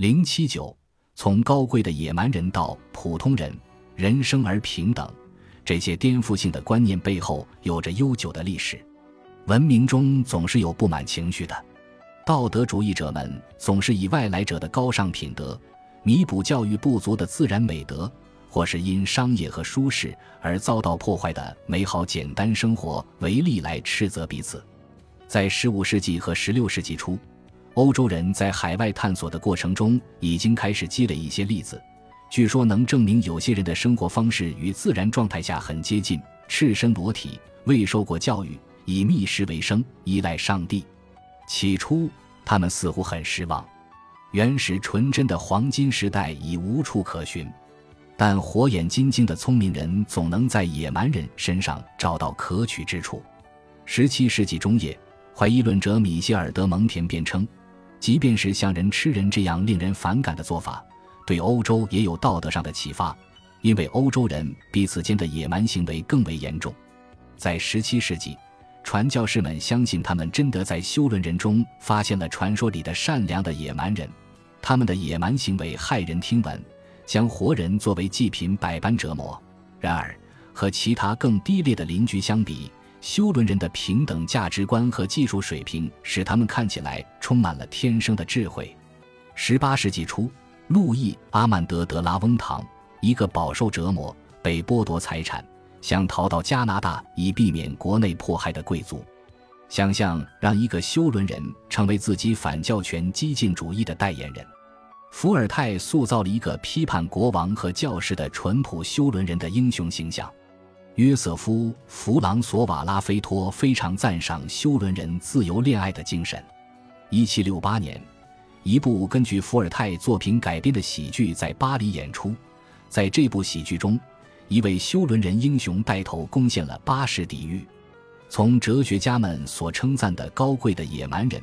零七九，从高贵的野蛮人到普通人，人生而平等，这些颠覆性的观念背后有着悠久的历史。文明中总是有不满情绪的，道德主义者们总是以外来者的高尚品德弥补教育不足的自然美德，或是因商业和舒适而遭到破坏的美好简单生活为例来斥责彼此。在十五世纪和十六世纪初。欧洲人在海外探索的过程中，已经开始积累一些例子，据说能证明有些人的生活方式与自然状态下很接近：赤身裸体，未受过教育，以觅食为生，依赖上帝。起初，他们似乎很失望，原始纯真的黄金时代已无处可寻。但火眼金睛的聪明人总能在野蛮人身上找到可取之处。十七世纪中叶，怀疑论者米歇尔·德蒙田辩称。即便是像人吃人这样令人反感的做法，对欧洲也有道德上的启发，因为欧洲人彼此间的野蛮行为更为严重。在17世纪，传教士们相信他们真的在修伦人中发现了传说里的善良的野蛮人，他们的野蛮行为骇人听闻，将活人作为祭品百般折磨。然而，和其他更低劣的邻居相比，修伦人的平等价值观和技术水平使他们看起来充满了天生的智慧。十八世纪初，路易·阿曼德·德拉翁唐，一个饱受折磨、被剥夺财产、想逃到加拿大以避免国内迫害的贵族，想象让一个修伦人成为自己反教权激进主义的代言人。伏尔泰塑造了一个批判国王和教士的淳朴修伦人的英雄形象。约瑟夫·弗朗索瓦拉菲托非常赞赏修伦人自由恋爱的精神。1768年，一部根据伏尔泰作品改编的喜剧在巴黎演出。在这部喜剧中，一位修伦人英雄带头攻陷了巴士底狱。从哲学家们所称赞的高贵的野蛮人，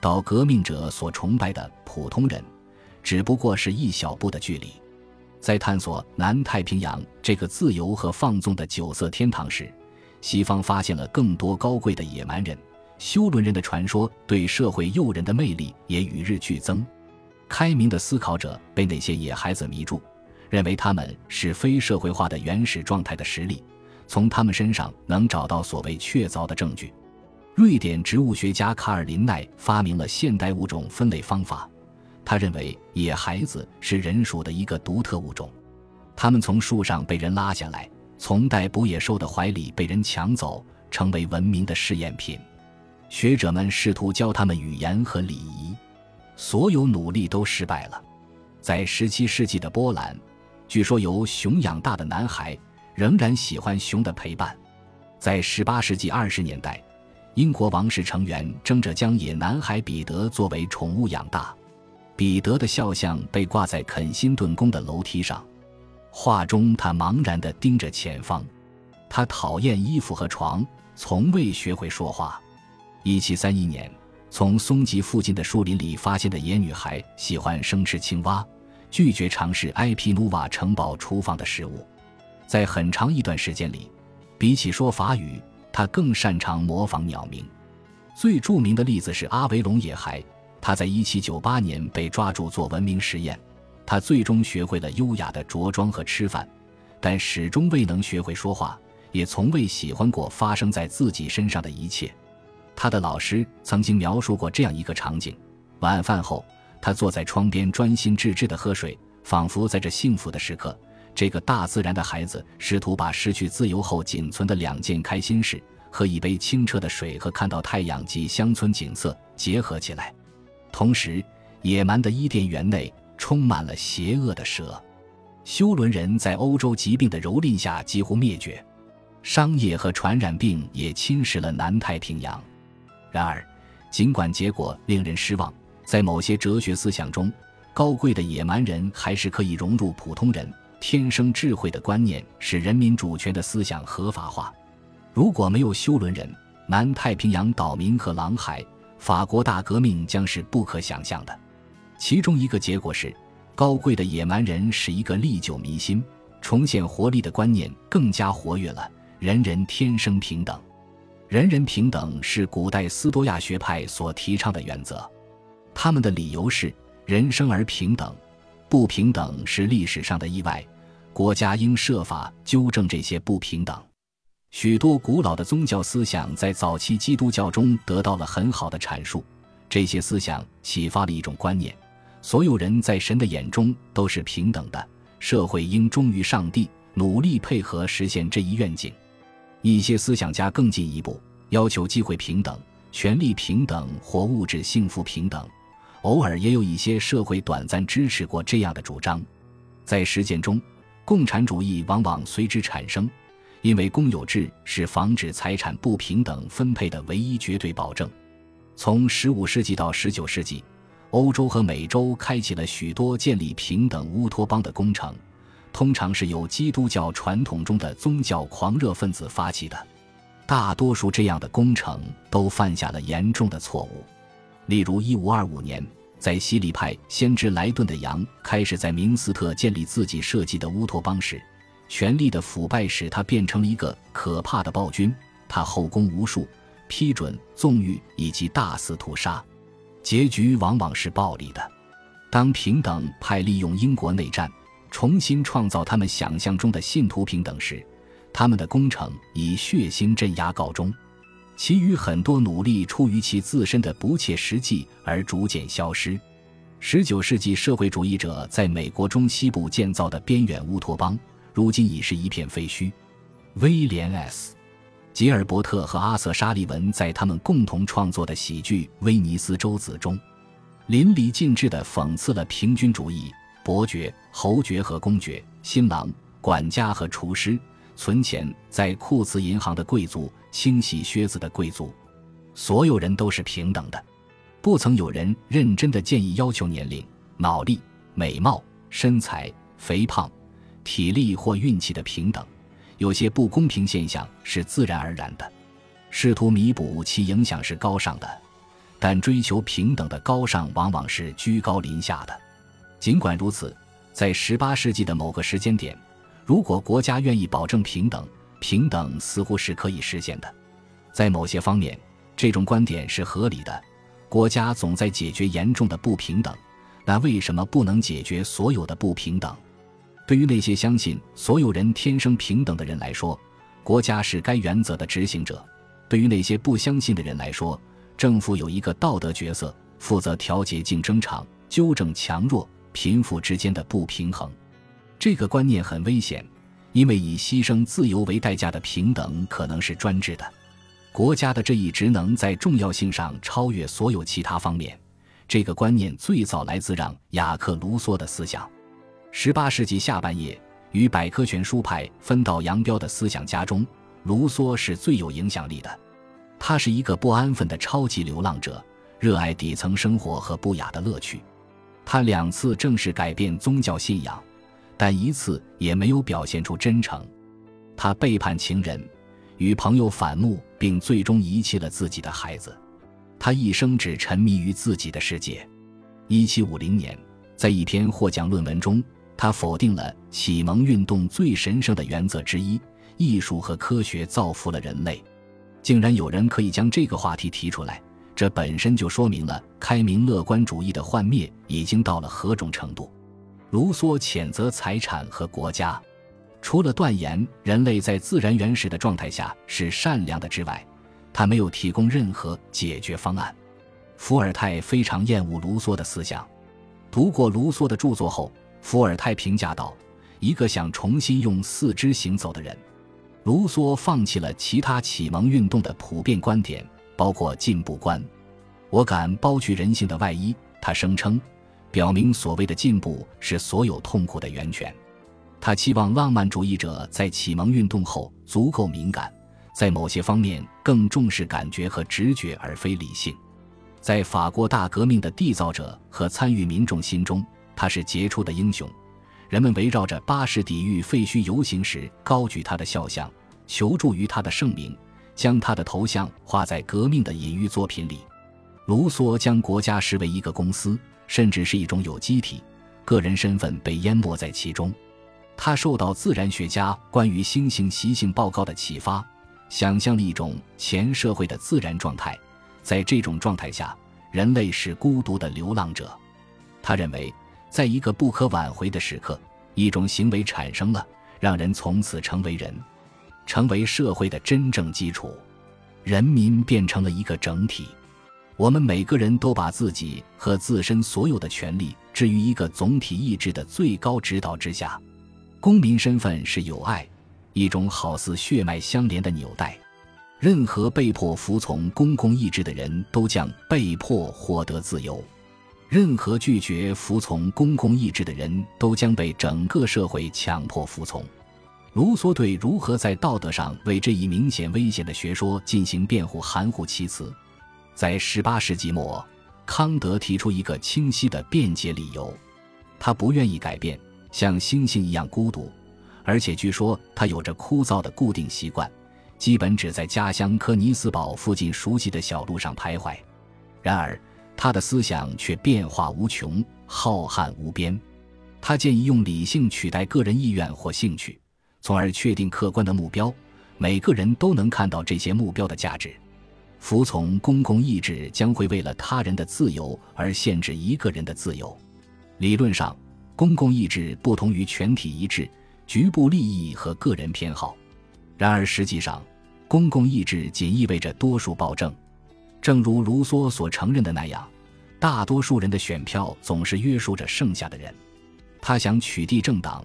到革命者所崇拜的普通人，只不过是一小步的距离。在探索南太平洋这个自由和放纵的酒色天堂时，西方发现了更多高贵的野蛮人。修伦人的传说对社会诱人的魅力也与日俱增。开明的思考者被那些野孩子迷住，认为他们是非社会化的原始状态的实例，从他们身上能找到所谓确凿的证据。瑞典植物学家卡尔林奈发明了现代物种分类方法。他认为野孩子是人属的一个独特物种，他们从树上被人拉下来，从逮捕野兽的怀里被人抢走，成为文明的试验品。学者们试图教他们语言和礼仪，所有努力都失败了。在17世纪的波兰，据说由熊养大的男孩仍然喜欢熊的陪伴。在18世纪20年代，英国王室成员争着将野男孩彼得作为宠物养大。彼得的肖像被挂在肯辛顿宫的楼梯上，画中他茫然地盯着前方。他讨厌衣服和床，从未学会说话。一七三一年，从松吉附近的树林里发现的野女孩喜欢生吃青蛙，拒绝尝试埃皮努瓦城堡厨房的食物。在很长一段时间里，比起说法语，他更擅长模仿鸟鸣。最著名的例子是阿维隆野孩。他在1798年被抓住做文明实验，他最终学会了优雅的着装和吃饭，但始终未能学会说话，也从未喜欢过发生在自己身上的一切。他的老师曾经描述过这样一个场景：晚饭后，他坐在窗边专心致志地喝水，仿佛在这幸福的时刻，这个大自然的孩子试图把失去自由后仅存的两件开心事——喝一杯清澈的水和看到太阳及乡村景色——结合起来。同时，野蛮的伊甸园内充满了邪恶的蛇。修伦人在欧洲疾病的蹂躏下几乎灭绝，商业和传染病也侵蚀了南太平洋。然而，尽管结果令人失望，在某些哲学思想中，高贵的野蛮人还是可以融入普通人。天生智慧的观念使人民主权的思想合法化。如果没有修伦人，南太平洋岛民和狼孩。法国大革命将是不可想象的，其中一个结果是，高贵的野蛮人使一个历久弥新、重现活力的观念更加活跃了。人人天生平等，人人平等是古代斯多亚学派所提倡的原则。他们的理由是，人生而平等，不平等是历史上的意外，国家应设法纠正这些不平等。许多古老的宗教思想在早期基督教中得到了很好的阐述，这些思想启发了一种观念：所有人在神的眼中都是平等的，社会应忠于上帝，努力配合实现这一愿景。一些思想家更进一步，要求机会平等、权利平等或物质幸福平等。偶尔也有一些社会短暂支持过这样的主张，在实践中，共产主义往往随之产生。因为公有制是防止财产不平等分配的唯一绝对保证。从15世纪到19世纪，欧洲和美洲开启了许多建立平等乌托邦的工程，通常是由基督教传统中的宗教狂热分子发起的。大多数这样的工程都犯下了严重的错误。例如，1525年，在西里派先知莱顿的羊开始在明斯特建立自己设计的乌托邦时。权力的腐败使他变成了一个可怕的暴君，他后宫无数，批准纵欲以及大肆屠杀，结局往往是暴力的。当平等派利用英国内战重新创造他们想象中的信徒平等时，他们的工程以血腥镇压告终，其余很多努力出于其自身的不切实际而逐渐消失。十九世纪社会主义者在美国中西部建造的边远乌托邦。如今已是一片废墟。威廉 ·S· 吉尔伯特和阿瑟·沙利文在他们共同创作的喜剧《威尼斯周子》中，淋漓尽致地讽刺了平均主义：伯爵、侯爵和公爵、新郎、管家和厨师、存钱在库茨银行的贵族、清洗靴子的贵族，所有人都是平等的。不曾有人认真的建议要求年龄、脑力、美貌、身材、肥胖。体力或运气的平等，有些不公平现象是自然而然的，试图弥补其影响是高尚的，但追求平等的高尚往往是居高临下的。尽管如此，在18世纪的某个时间点，如果国家愿意保证平等，平等似乎是可以实现的。在某些方面，这种观点是合理的。国家总在解决严重的不平等，那为什么不能解决所有的不平等？对于那些相信所有人天生平等的人来说，国家是该原则的执行者；对于那些不相信的人来说，政府有一个道德角色，负责调节竞争场，纠正强弱、贫富之间的不平衡。这个观念很危险，因为以牺牲自由为代价的平等可能是专制的。国家的这一职能在重要性上超越所有其他方面。这个观念最早来自让·雅克·卢梭的思想。十八世纪下半叶，与百科全书派分道扬镳的思想家中，卢梭是最有影响力的。他是一个不安分的超级流浪者，热爱底层生活和不雅的乐趣。他两次正式改变宗教信仰，但一次也没有表现出真诚。他背叛情人，与朋友反目，并最终遗弃了自己的孩子。他一生只沉迷于自己的世界。一七五零年，在一篇获奖论文中。他否定了启蒙运动最神圣的原则之一：艺术和科学造福了人类。竟然有人可以将这个话题提出来，这本身就说明了开明乐观主义的幻灭已经到了何种程度。卢梭谴责财产和国家，除了断言人类在自然原始的状态下是善良的之外，他没有提供任何解决方案。伏尔泰非常厌恶卢梭的思想，读过卢梭的著作后。伏尔泰评价道：“一个想重新用四肢行走的人。”卢梭放弃了其他启蒙运动的普遍观点，包括进步观。我敢剥去人性的外衣，他声称，表明所谓的进步是所有痛苦的源泉。他期望浪漫主义者在启蒙运动后足够敏感，在某些方面更重视感觉和直觉而非理性。在法国大革命的缔造者和参与民众心中。他是杰出的英雄，人们围绕着巴士底狱废墟游行时，高举他的肖像，求助于他的圣名，将他的头像画在革命的隐喻作品里。卢梭将国家视为一个公司，甚至是一种有机体，个人身份被淹没在其中。他受到自然学家关于猩猩习性报告的启发，想象了一种前社会的自然状态，在这种状态下，人类是孤独的流浪者。他认为，在一个不可挽回的时刻，一种行为产生了，让人从此成为人，成为社会的真正基础，人民变成了一个整体。我们每个人都把自己和自身所有的权利置于一个总体意志的最高指导之下。公民身份是有爱，一种好似血脉相连的纽带。任何被迫服从公共意志的人都将被迫获得自由。任何拒绝服从公共意志的人都将被整个社会强迫服从。卢梭对如何在道德上为这一明显危险的学说进行辩护含糊其辞。在18世纪末，康德提出一个清晰的辩解理由：他不愿意改变，像猩猩一样孤独，而且据说他有着枯燥的固定习惯，基本只在家乡科尼斯堡附近熟悉的小路上徘徊。然而。他的思想却变化无穷，浩瀚无边。他建议用理性取代个人意愿或兴趣，从而确定客观的目标。每个人都能看到这些目标的价值。服从公共意志将会为了他人的自由而限制一个人的自由。理论上，公共意志不同于全体一致、局部利益和个人偏好。然而，实际上，公共意志仅意味着多数暴政。正如卢梭所承认的那样，大多数人的选票总是约束着剩下的人。他想取缔政党，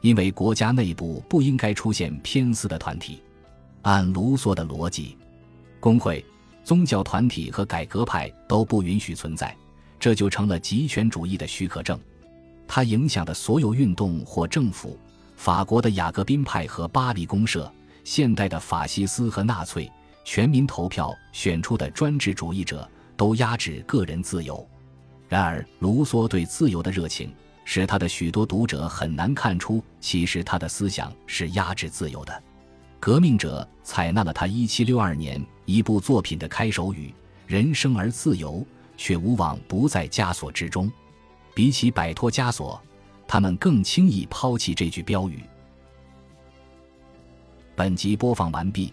因为国家内部不应该出现偏私的团体。按卢梭的逻辑，工会、宗教团体和改革派都不允许存在，这就成了极权主义的许可证。他影响的所有运动或政府，法国的雅各宾派和巴黎公社，现代的法西斯和纳粹。全民投票选出的专制主义者都压制个人自由，然而卢梭对自由的热情使他的许多读者很难看出，其实他的思想是压制自由的。革命者采纳了他1762年一部作品的开首语：“人生而自由，却无往不在枷锁之中。”比起摆脱枷锁，他们更轻易抛弃这句标语。本集播放完毕。